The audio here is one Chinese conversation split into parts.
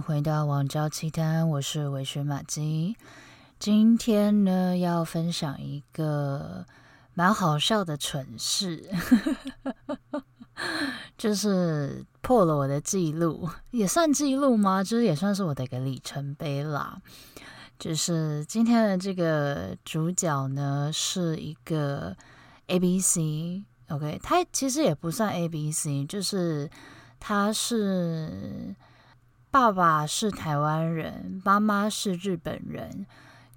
回到网交奇谈，我是韦雪马姬。今天呢，要分享一个蛮好笑的蠢事，就是破了我的记录，也算记录吗？就是也算是我的一个里程碑啦。就是今天的这个主角呢，是一个 ABC，OK，他其实也不算 ABC，就是他是。爸爸是台湾人，妈妈是日本人，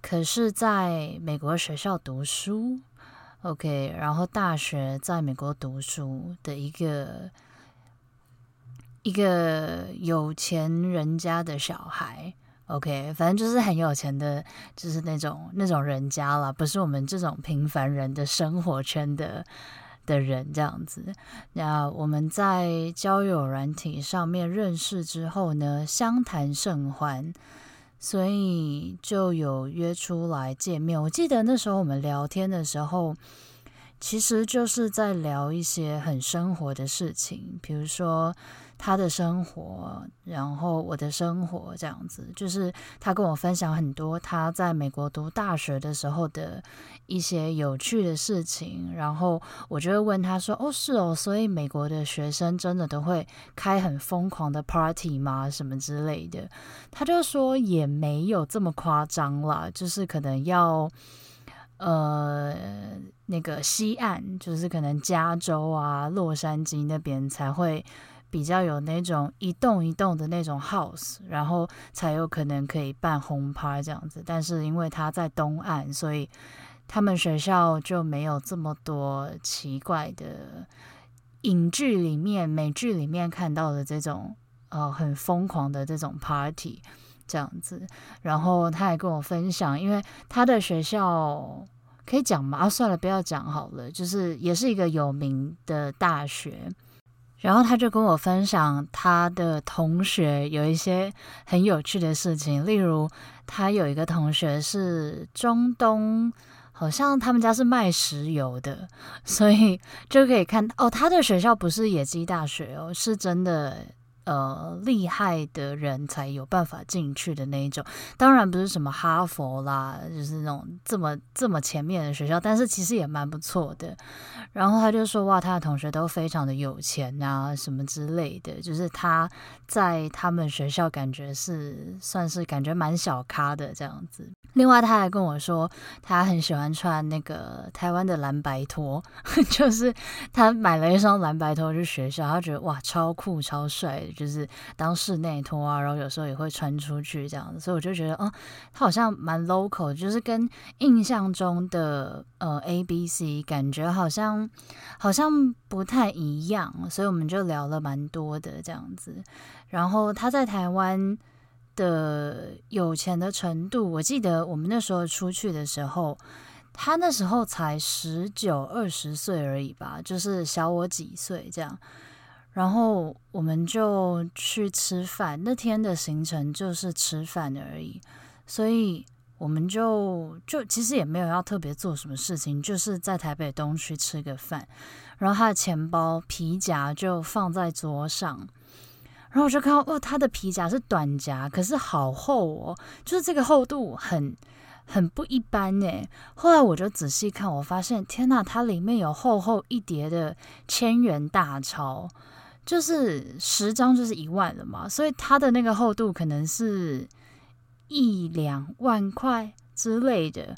可是在美国学校读书，OK，然后大学在美国读书的一个一个有钱人家的小孩，OK，反正就是很有钱的，就是那种那种人家啦，不是我们这种平凡人的生活圈的。的人这样子，那我们在交友软体上面认识之后呢，相谈甚欢，所以就有约出来见面。我记得那时候我们聊天的时候，其实就是在聊一些很生活的事情，比如说。他的生活，然后我的生活，这样子，就是他跟我分享很多他在美国读大学的时候的一些有趣的事情，然后我就会问他说：“哦，是哦，所以美国的学生真的都会开很疯狂的 party 吗？什么之类的？”他就说也没有这么夸张啦，就是可能要呃那个西岸，就是可能加州啊、洛杉矶那边才会。比较有那种一栋一栋的那种 house，然后才有可能可以办 home party 这样子。但是因为他在东岸，所以他们学校就没有这么多奇怪的影剧里面、美剧里面看到的这种呃很疯狂的这种 party 这样子。然后他还跟我分享，因为他的学校可以讲吗？啊，算了，不要讲好了。就是也是一个有名的大学。然后他就跟我分享他的同学有一些很有趣的事情，例如他有一个同学是中东，好像他们家是卖石油的，所以就可以看哦，他的学校不是野鸡大学哦，是真的。呃，厉害的人才有办法进去的那一种，当然不是什么哈佛啦，就是那种这么这么前面的学校，但是其实也蛮不错的。然后他就说，哇，他的同学都非常的有钱啊，什么之类的，就是他在他们学校感觉是算是感觉蛮小咖的这样子。另外，他还跟我说，他很喜欢穿那个台湾的蓝白拖，就是他买了一双蓝白拖去学校，他觉得哇，超酷超帅。就是当室内拖啊，然后有时候也会穿出去这样子，所以我就觉得，哦，他好像蛮 local，就是跟印象中的呃 ABC 感觉好像好像不太一样，所以我们就聊了蛮多的这样子。然后他在台湾的有钱的程度，我记得我们那时候出去的时候，他那时候才十九二十岁而已吧，就是小我几岁这样。然后我们就去吃饭，那天的行程就是吃饭而已，所以我们就就其实也没有要特别做什么事情，就是在台北东区吃个饭。然后他的钱包皮夹就放在桌上，然后我就看到哦，他的皮夹是短夹，可是好厚哦，就是这个厚度很很不一般诶。后来我就仔细看，我发现天呐，它里面有厚厚一叠的千元大钞。就是十张就是一万了嘛，所以它的那个厚度可能是一两万块之类的。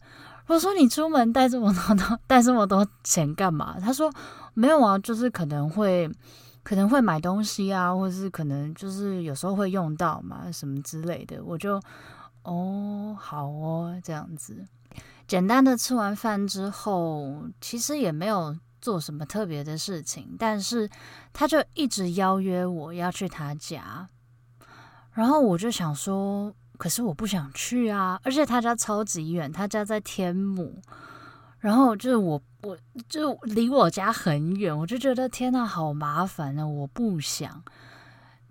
我说，你出门带这么多 带这么多钱干嘛？他说没有啊，就是可能会可能会买东西啊，或者是可能就是有时候会用到嘛，什么之类的。我就哦，好哦，这样子。简单的吃完饭之后，其实也没有。做什么特别的事情，但是他就一直邀约我要去他家，然后我就想说，可是我不想去啊，而且他家超级远，他家在天母，然后就是我，我就离我家很远，我就觉得天哪，好麻烦啊，我不想。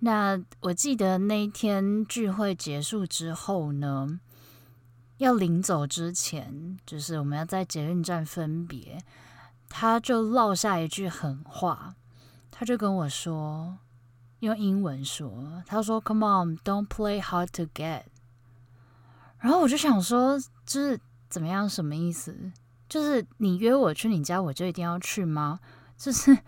那我记得那一天聚会结束之后呢，要临走之前，就是我们要在捷运站分别。他就落下一句狠话，他就跟我说：“用英文说，他说：“Come on, don't play hard to get。”然后我就想说，就是怎么样？什么意思？就是你约我去你家，我就一定要去吗？就是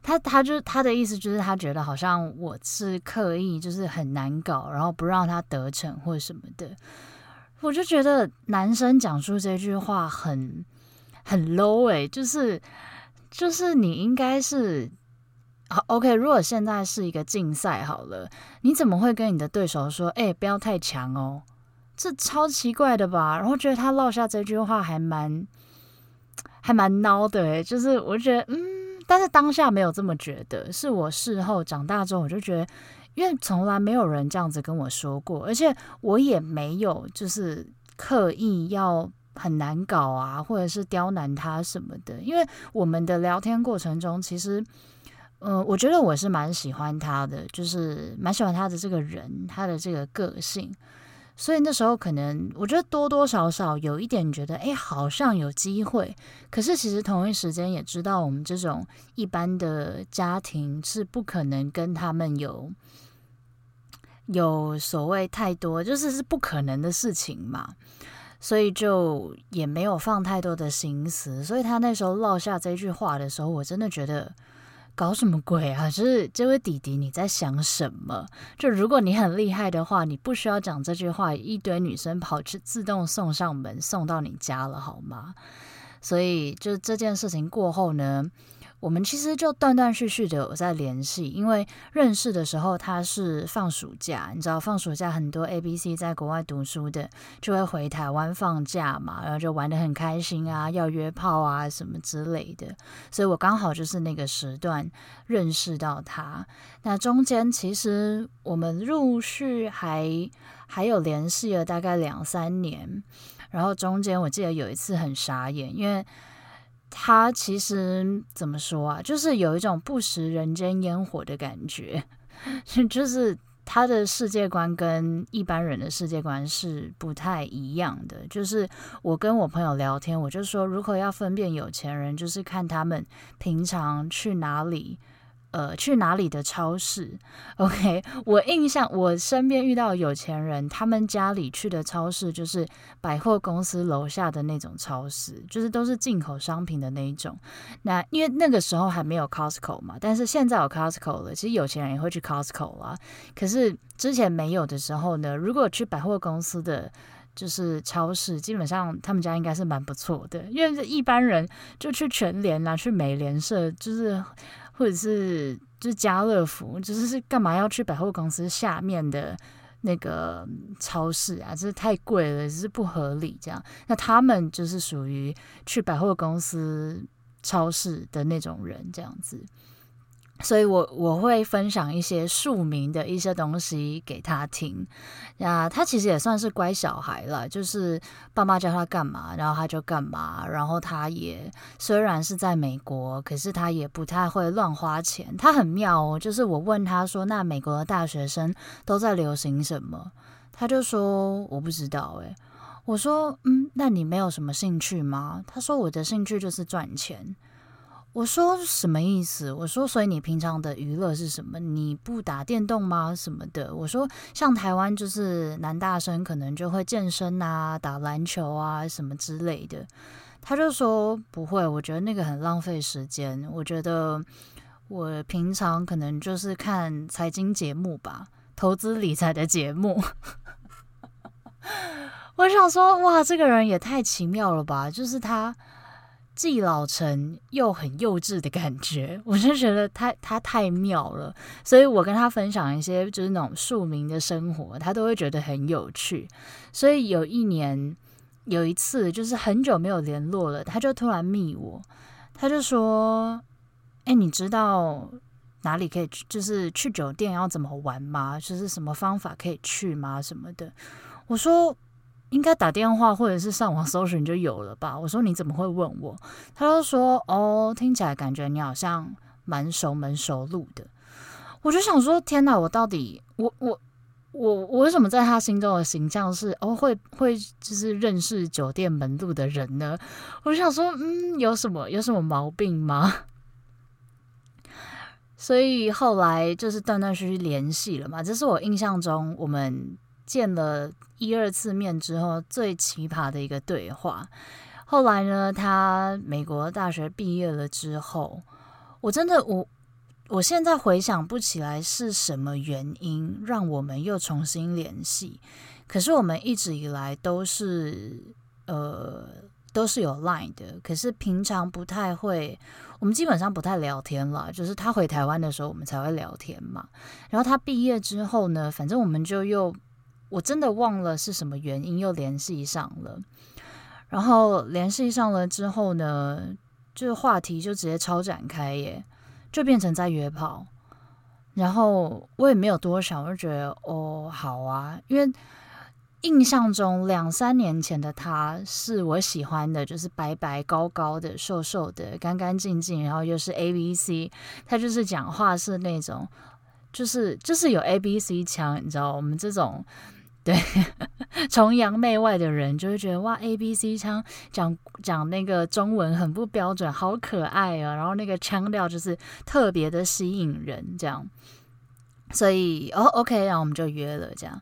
他，他就他的意思就是他觉得好像我是刻意，就是很难搞，然后不让他得逞或者什么的。我就觉得男生讲出这句话很很 low 欸，就是就是你应该是好 OK。如果现在是一个竞赛好了，你怎么会跟你的对手说，欸，不要太强哦？这超奇怪的吧？然后觉得他落下这句话还蛮还蛮孬的，就是我觉得嗯。但是当下没有这么觉得，是我事后长大之后，我就觉得，因为从来没有人这样子跟我说过，而且我也没有就是刻意要很难搞啊，或者是刁难他什么的。因为我们的聊天过程中，其实，呃，我觉得我是蛮喜欢他的，就是蛮喜欢他的这个人，他的这个个性。所以那时候可能我觉得多多少少有一点觉得，哎，好像有机会。可是其实同一时间也知道，我们这种一般的家庭是不可能跟他们有有所谓太多，就是是不可能的事情嘛。所以就也没有放太多的心思。所以他那时候落下这句话的时候，我真的觉得。搞什么鬼啊！就是这位弟弟，你在想什么？就如果你很厉害的话，你不需要讲这句话，一堆女生跑去自动送上门，送到你家了，好吗？所以，就这件事情过后呢，我们其实就断断续续的有在联系，因为认识的时候他是放暑假，你知道放暑假很多 ABC 在国外读书的就会回台湾放假嘛，然后就玩得很开心啊，要约炮啊什么之类的，所以我刚好就是那个时段认识到他。那中间其实我们陆续还还有联系了大概两三年，然后中间我记得有一次很傻眼，因为。他其实怎么说啊？就是有一种不食人间烟火的感觉，就是他的世界观跟一般人的世界观是不太一样的。就是我跟我朋友聊天，我就说，如果要分辨有钱人，就是看他们平常去哪里。呃，去哪里的超市？OK，我印象，我身边遇到有钱人，他们家里去的超市就是百货公司楼下的那种超市，就是都是进口商品的那一种。那因为那个时候还没有 Costco 嘛，但是现在有 Costco 了，其实有钱人也会去 Costco 啊。可是之前没有的时候呢，如果去百货公司的就是超市，基本上他们家应该是蛮不错的，因为一般人就去全联啊，去美联社，就是。或者是就是家乐福，就是干嘛要去百货公司下面的那个超市啊？这是太贵了，就是不合理。这样，那他们就是属于去百货公司超市的那种人，这样子。所以我我会分享一些庶民的一些东西给他听，啊，他其实也算是乖小孩了，就是爸妈叫他干嘛，然后他就干嘛，然后他也虽然是在美国，可是他也不太会乱花钱，他很妙哦，就是我问他说，那美国的大学生都在流行什么？他就说我不知道，诶，我说嗯，那你没有什么兴趣吗？他说我的兴趣就是赚钱。我说什么意思？我说，所以你平常的娱乐是什么？你不打电动吗？什么的？我说，像台湾就是男大生可能就会健身啊、打篮球啊什么之类的。他就说不会，我觉得那个很浪费时间。我觉得我平常可能就是看财经节目吧，投资理财的节目。我想说，哇，这个人也太奇妙了吧！就是他。既老成又很幼稚的感觉，我就觉得他他太妙了，所以我跟他分享一些就是那种庶民的生活，他都会觉得很有趣。所以有一年有一次，就是很久没有联络了，他就突然密我，他就说：“哎，你知道哪里可以去？就是去酒店要怎么玩吗？就是什么方法可以去吗？什么的？”我说。应该打电话或者是上网搜寻就有了吧？我说你怎么会问我？他就说哦，听起来感觉你好像蛮熟门熟路的。我就想说，天哪，我到底我我我我为什么在他心中的形象是哦会会就是认识酒店门路的人呢？我就想说，嗯，有什么有什么毛病吗？所以后来就是断断续续联系了嘛。这是我印象中我们见了一二次面之后最奇葩的一个对话。后来呢，他美国大学毕业了之后，我真的我我现在回想不起来是什么原因让我们又重新联系。可是我们一直以来都是呃都是有 Line 的，可是平常不太会，我们基本上不太聊天了。就是他回台湾的时候，我们才会聊天嘛。然后他毕业之后呢，反正我们就又我真的忘了是什么原因又联系上了。然后联系上了之后呢，这个话题就直接超展开耶，就变成在约炮。然后我也没有多想，我就觉得哦好啊，因为。印象中，两三年前的他是我喜欢的，就是白白高高的、瘦瘦的、干干净净，然后又是 A B C。他就是讲话是那种，就是就是有 A B C 腔，你知道，我们这种对 崇洋媚外的人就会觉得哇，A B C 腔讲讲那个中文很不标准，好可爱啊！然后那个腔调就是特别的吸引人，这样。所以哦，OK，然后我们就约了，这样。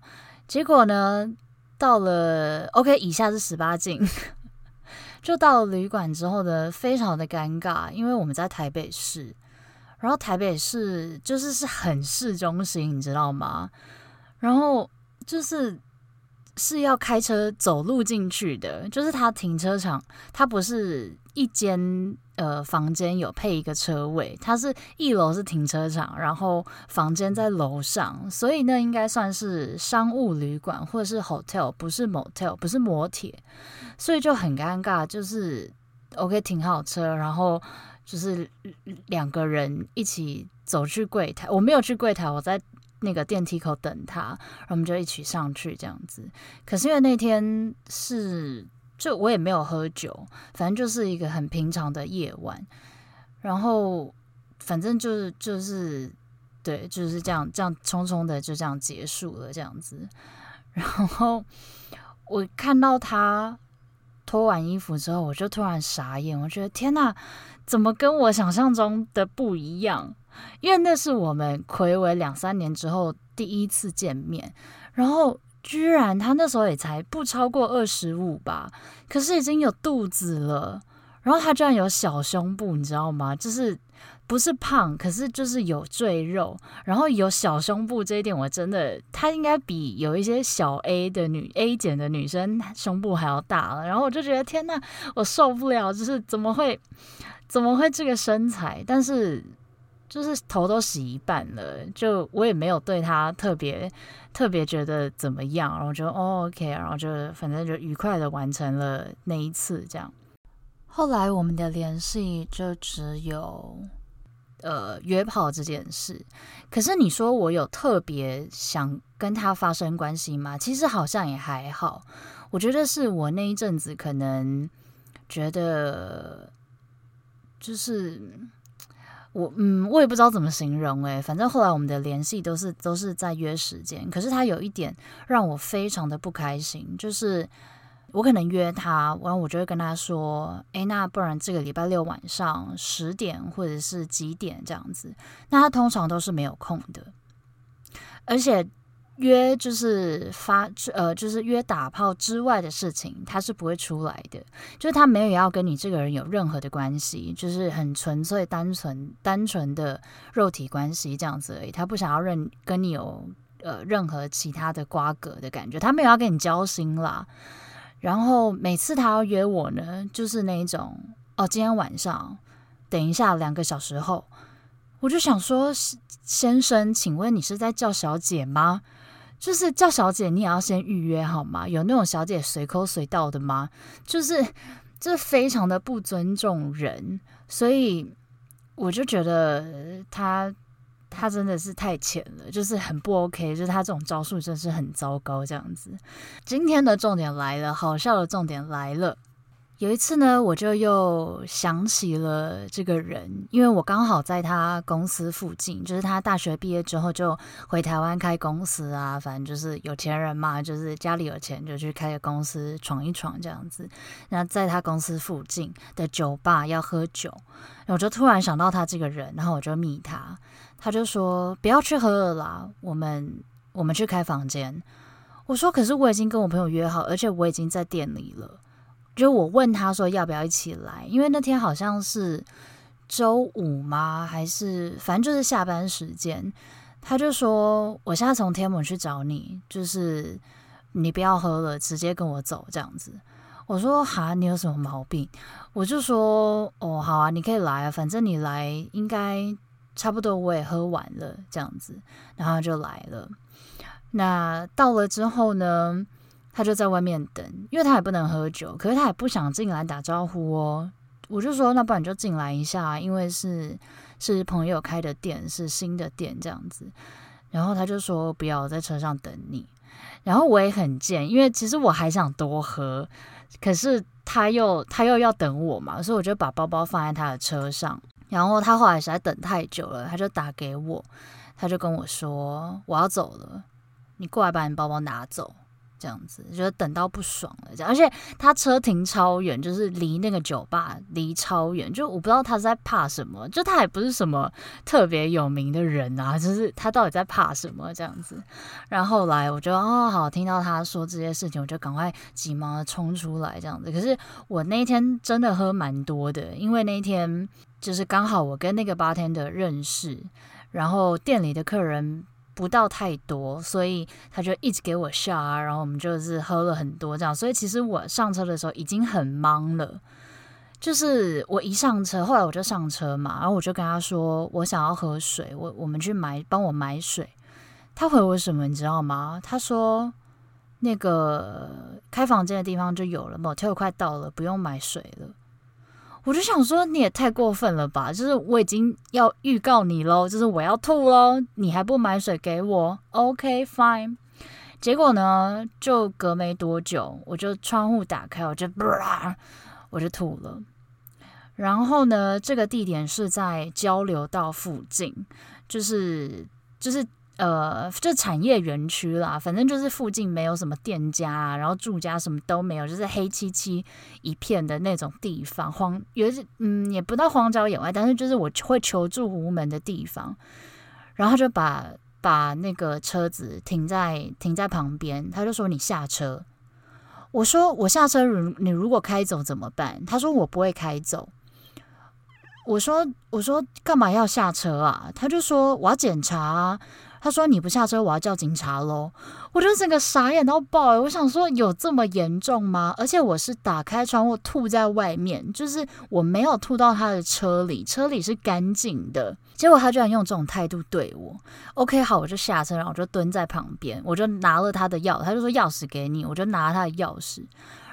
结果呢？到了，OK，以下是十八禁。就到了旅馆之后呢，非常的尴尬，因为我们在台北市，然后台北市就是是很市中心，你知道吗？然后就是是要开车走路进去的，就是它停车场，它不是一间。呃，房间有配一个车位，它是一楼是停车场，然后房间在楼上，所以那应该算是商务旅馆或者是 hotel，不是 motel，不是摩铁，所以就很尴尬。就是 OK 停好车，然后就是两个人一起走去柜台，我没有去柜台，我在那个电梯口等他，然后我们就一起上去这样子。可是因为那天是。就我也没有喝酒，反正就是一个很平常的夜晚，然后反正就是就是对，就是这样这样匆匆的就这样结束了这样子。然后我看到他脱完衣服之后，我就突然傻眼，我觉得天哪，怎么跟我想象中的不一样？因为那是我们睽违两三年之后第一次见面，然后。居然他那时候也才不超过二十五吧，可是已经有肚子了，然后他居然有小胸部，你知道吗？就是不是胖，可是就是有赘肉，然后有小胸部这一点我真的，他应该比有一些小 A 的女 A 减的女生胸部还要大了，然后我就觉得天呐，我受不了，就是怎么会怎么会这个身材？但是。就是头都洗一半了，就我也没有对他特别特别觉得怎么样，然后就哦 OK，然后就反正就愉快的完成了那一次这样。后来我们的联系就只有呃约炮这件事。可是你说我有特别想跟他发生关系吗？其实好像也还好。我觉得是我那一阵子可能觉得就是。我嗯，我也不知道怎么形容诶，反正后来我们的联系都是都是在约时间。可是他有一点让我非常的不开心，就是我可能约他，然后我就会跟他说：“诶，那不然这个礼拜六晚上十点或者是几点这样子？”那他通常都是没有空的，而且。约就是发呃，就是约打炮之外的事情，他是不会出来的。就是他没有要跟你这个人有任何的关系，就是很纯粹、单纯、单纯的肉体关系这样子而已。他不想要认跟你有呃任何其他的瓜葛的感觉，他没有要跟你交心啦。然后每次他要约我呢，就是那一种哦，今天晚上等一下两个小时后，我就想说，先生，请问你是在叫小姐吗？就是叫小姐，你也要先预约好吗？有那种小姐随口随到的吗？就是这非常的不尊重人，所以我就觉得他他真的是太浅了，就是很不 OK，就是他这种招数真是很糟糕这样子。今天的重点来了，好笑的重点来了，有一次呢，我就又想起了这个人，因为我刚好在他公司附近，就是他大学毕业之后就回台湾开公司啊，反正就是有钱人嘛，就是家里有钱就去开个公司闯一闯这样子。那在他公司附近的酒吧要喝酒，我就突然想到他这个人，然后我就密他，他就说不要去喝了啦，我们我们去开房间。我说可是我已经跟我朋友约好，而且我已经在店里了。就我问他说要不要一起来，因为那天好像是周五吗？还是反正就是下班时间。他就说我现在从天母去找你，就是你不要喝了，直接跟我走这样子。我说哈，你有什么毛病？我就说哦，好啊，你可以来啊，反正你来应该差不多，我也喝完了这样子，然后就来了。那到了之后呢？他就在外面等，因为他也不能喝酒，可是他也不想进来打招呼哦。我就说，那不然你就进来一下，因为是是朋友开的店，是新的店这样子。然后他就说不要，在车上等你。然后我也很贱，因为其实我还想多喝，可是他又他又要等我嘛，所以我就把包包放在他的车上。然后他后来实在等太久了，他就打给我，他就跟我说我要走了，你过来把你包包拿走。这样子，觉得等到不爽了，这样，而且他车停超远，就是离那个酒吧离超远，就我不知道他是在怕什么，就他也不是什么特别有名的人啊，就是他到底在怕什么这样子。然后来我就哦好，听到他说这些事情，我就赶快急忙的冲出来这样子。可是我那天真的喝蛮多的，因为那天就是刚好我跟那个八天的认识，然后店里的客人。不到太多，所以他就一直给我笑啊，然后我们就是喝了很多这样，所以其实我上车的时候已经很忙了。就是我一上车，后来我就上车嘛，然后我就跟他说我想要喝水，我我们去买，帮我买水。他回我什么你知道吗？他说那个开房间的地方就有了，motel 快到了，不用买水了。我就想说，你也太过分了吧！就是我已经要预告你喽，就是我要吐喽，你还不买水给我？OK fine。结果呢，就隔没多久，我就窗户打开，我就我就吐了。然后呢，这个地点是在交流道附近，就是就是。呃，就产业园区啦，反正就是附近没有什么店家啊，然后住家什么都没有，就是黑漆漆一片的那种地方，荒，有些嗯，也不到荒郊野外，但是就是我会求助无门的地方。然后就把把那个车子停在停在旁边，他就说你下车。我说我下车，如你如果开走怎么办？他说我不会开走。我说我说干嘛要下车啊？他就说我要检查。他说：“你不下车，我要叫警察喽！”我就整个傻眼到爆欸！我想说，有这么严重吗？而且我是打开窗户吐在外面，就是我没有吐到他的车里，车里是干净的。结果他居然用这种态度对我。OK，好，我就下车，然后我就蹲在旁边，我就拿了他的钥，他就说钥匙给你，我就拿了他的钥匙，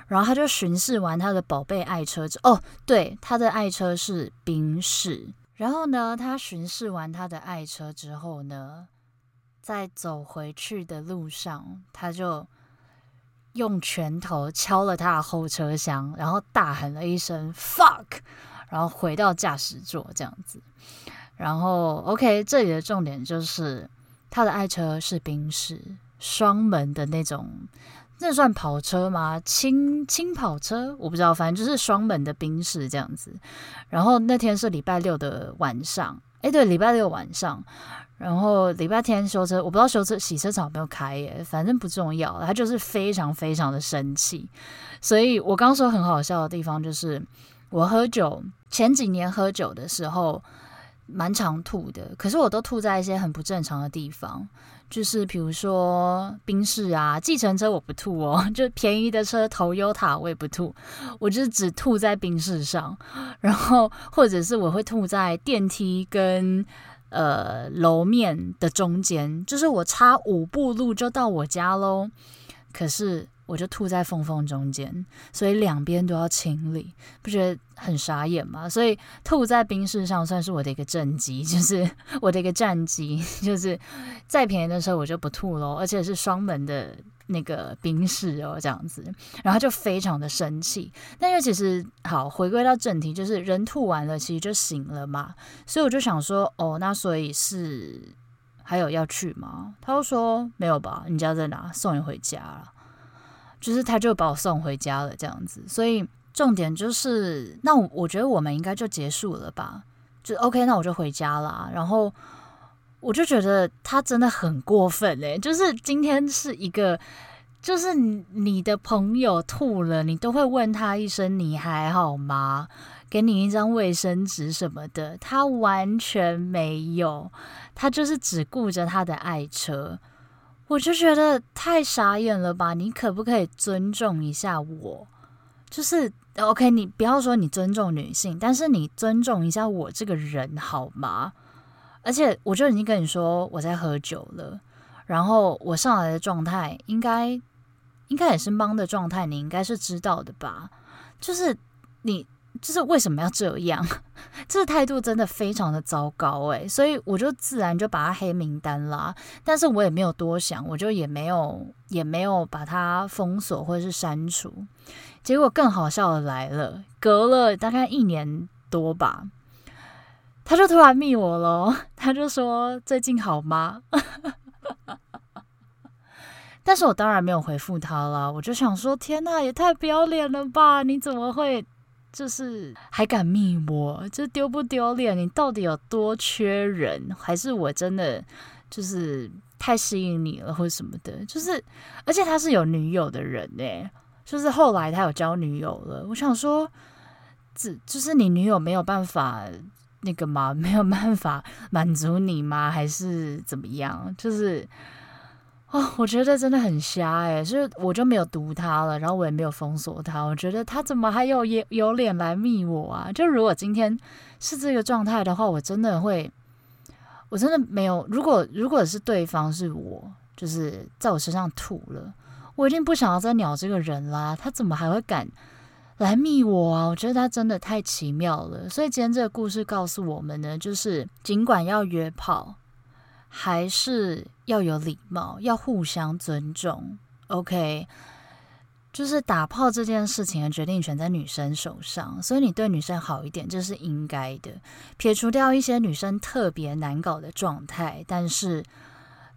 然后他就巡视完他的宝贝爱车之哦，对，他的爱车是宾士。然后呢，他巡视完他的爱车之后呢，在走回去的路上，他就用拳头敲了他的后车厢，然后大喊了一声 “fuck”，然后回到驾驶座这样子。然后，OK，这里的重点就是他的爱车是宾士双门的那种，那算跑车吗？轻轻跑车？我不知道，反正就是双门的宾士这样子。然后那天是礼拜六的晚上，诶，对，礼拜六晚上。然后礼拜天修车，我不知道修车洗车厂有没有开耶，反正不重要。他就是非常非常的生气，所以我刚说很好笑的地方就是，我喝酒前几年喝酒的时候蛮常吐的，可是我都吐在一些很不正常的地方，就是比如说宾士啊、计程车我不吐哦，就便宜的车头优塔我也不吐，我就只吐在宾士上，然后或者是我会吐在电梯跟。呃，楼面的中间，就是我差五步路就到我家喽。可是我就吐在缝缝中间，所以两边都要清理，不觉得很傻眼吗？所以吐在冰室上算是我的一个政绩，就是我的一个战绩，就是再便宜的时候我就不吐喽，而且是双门的那个宾士哦，这样子，然后就非常的生气。但因为其实好回归到正题，就是人吐完了，其实就醒了嘛。所以我就想说，哦，那所以是还有要去吗？他就说没有吧，你家在哪？送你回家了。就是他就把我送回家了，这样子。所以重点就是，那我我觉得我们应该就结束了吧？就 OK，那我就回家啦。然后。我就觉得他真的很过分欸，就是今天是一个，就是你的朋友吐了，你都会问他一声你还好吗？给你一张卫生纸什么的，他完全没有，他就是只顾着他的爱车，我就觉得太傻眼了吧？你可不可以尊重一下我？就是 OK，你不要说你尊重女性，但是你尊重一下我这个人好吗？而且我就已经跟你说我在喝酒了，然后我上来的状态应该应该也是懵的状态，你应该是知道的吧？就是你就是为什么要这样？这态度真的非常的糟糕诶，所以我就自然就把他黑名单啦。但是我也没有多想，我就也没有也没有把他封锁或者是删除。结果更好笑的来了，隔了大概一年多吧。他就突然密我了，他就说最近好吗？但是我当然没有回复他了。我就想说，天哪，也太不要脸了吧！你怎么会就是还敢密我？这丢不丢脸？你到底有多缺人？还是我真的就是太吸引你了，或者什么的？就是，而且他是有女友的人哎，就是后来他有交女友了。我想说，这就是你女友没有办法。那个吗？没有办法满足你吗？还是怎么样？就是哦，我觉得真的很瞎哎，所以我就没有读他了，然后我也没有封锁他。我觉得他怎么还有有有脸来密我啊？就如果今天是这个状态的话，我真的会，我真的没有。如果如果是对方是我，就是在我身上吐了，我一定不想要再鸟这个人啦。他怎么还会敢？来密我啊！我觉得他真的太奇妙了。所以今天这个故事告诉我们呢，就是尽管要约炮，还是要有礼貌，要互相尊重。OK，就是打炮这件事情的决定权在女生手上，所以你对女生好一点，这是应该的。撇除掉一些女生特别难搞的状态，但是。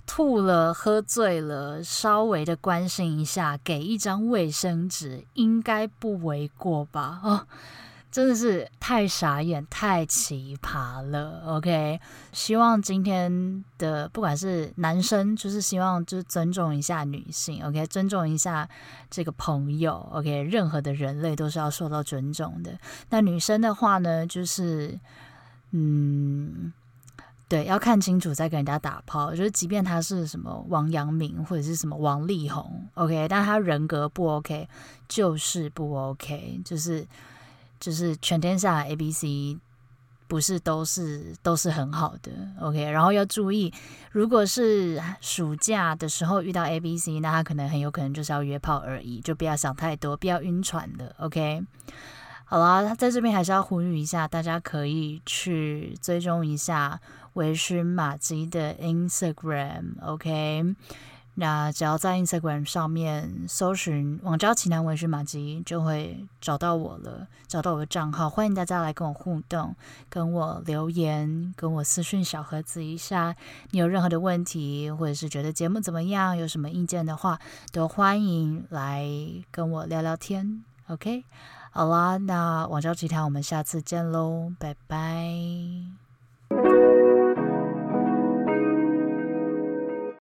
吐了，喝醉了，稍微的关心一下，给一张卫生纸，应该不为过吧？哦，真的是太傻眼，太奇葩了。OK，希望今天的不管是男生，就是希望就是尊重一下女性，OK，尊重一下这个朋友，OK，任何的人类都是要受到尊重的。那女生的话呢，就是嗯。对，要看清楚再跟人家打炮。就是，即便他是什么王阳明或者是什么王力宏，OK，但他人格不 OK，就是不 OK，就是就是全天下 ABC 不是都是都是很好的，OK。然后要注意，如果是暑假的时候遇到 ABC，那他可能很有可能就是要约炮而已，就不要想太多，不要晕船的，OK。好啦，在这边还是要呼吁一下，大家可以去追踪一下。微醺玛吉的 Instagram，OK，那只要在 Instagram 上面搜寻“网交奇谈微醺玛吉”，就会找到我了，找到我的账号。欢迎大家来跟我互动，跟我留言，跟我私讯小盒子一下。你有任何的问题，或者是觉得节目怎么样，有什么意见的话，都欢迎来跟我聊聊天。OK，好啦，那网交奇谈，我们下次见喽，拜拜。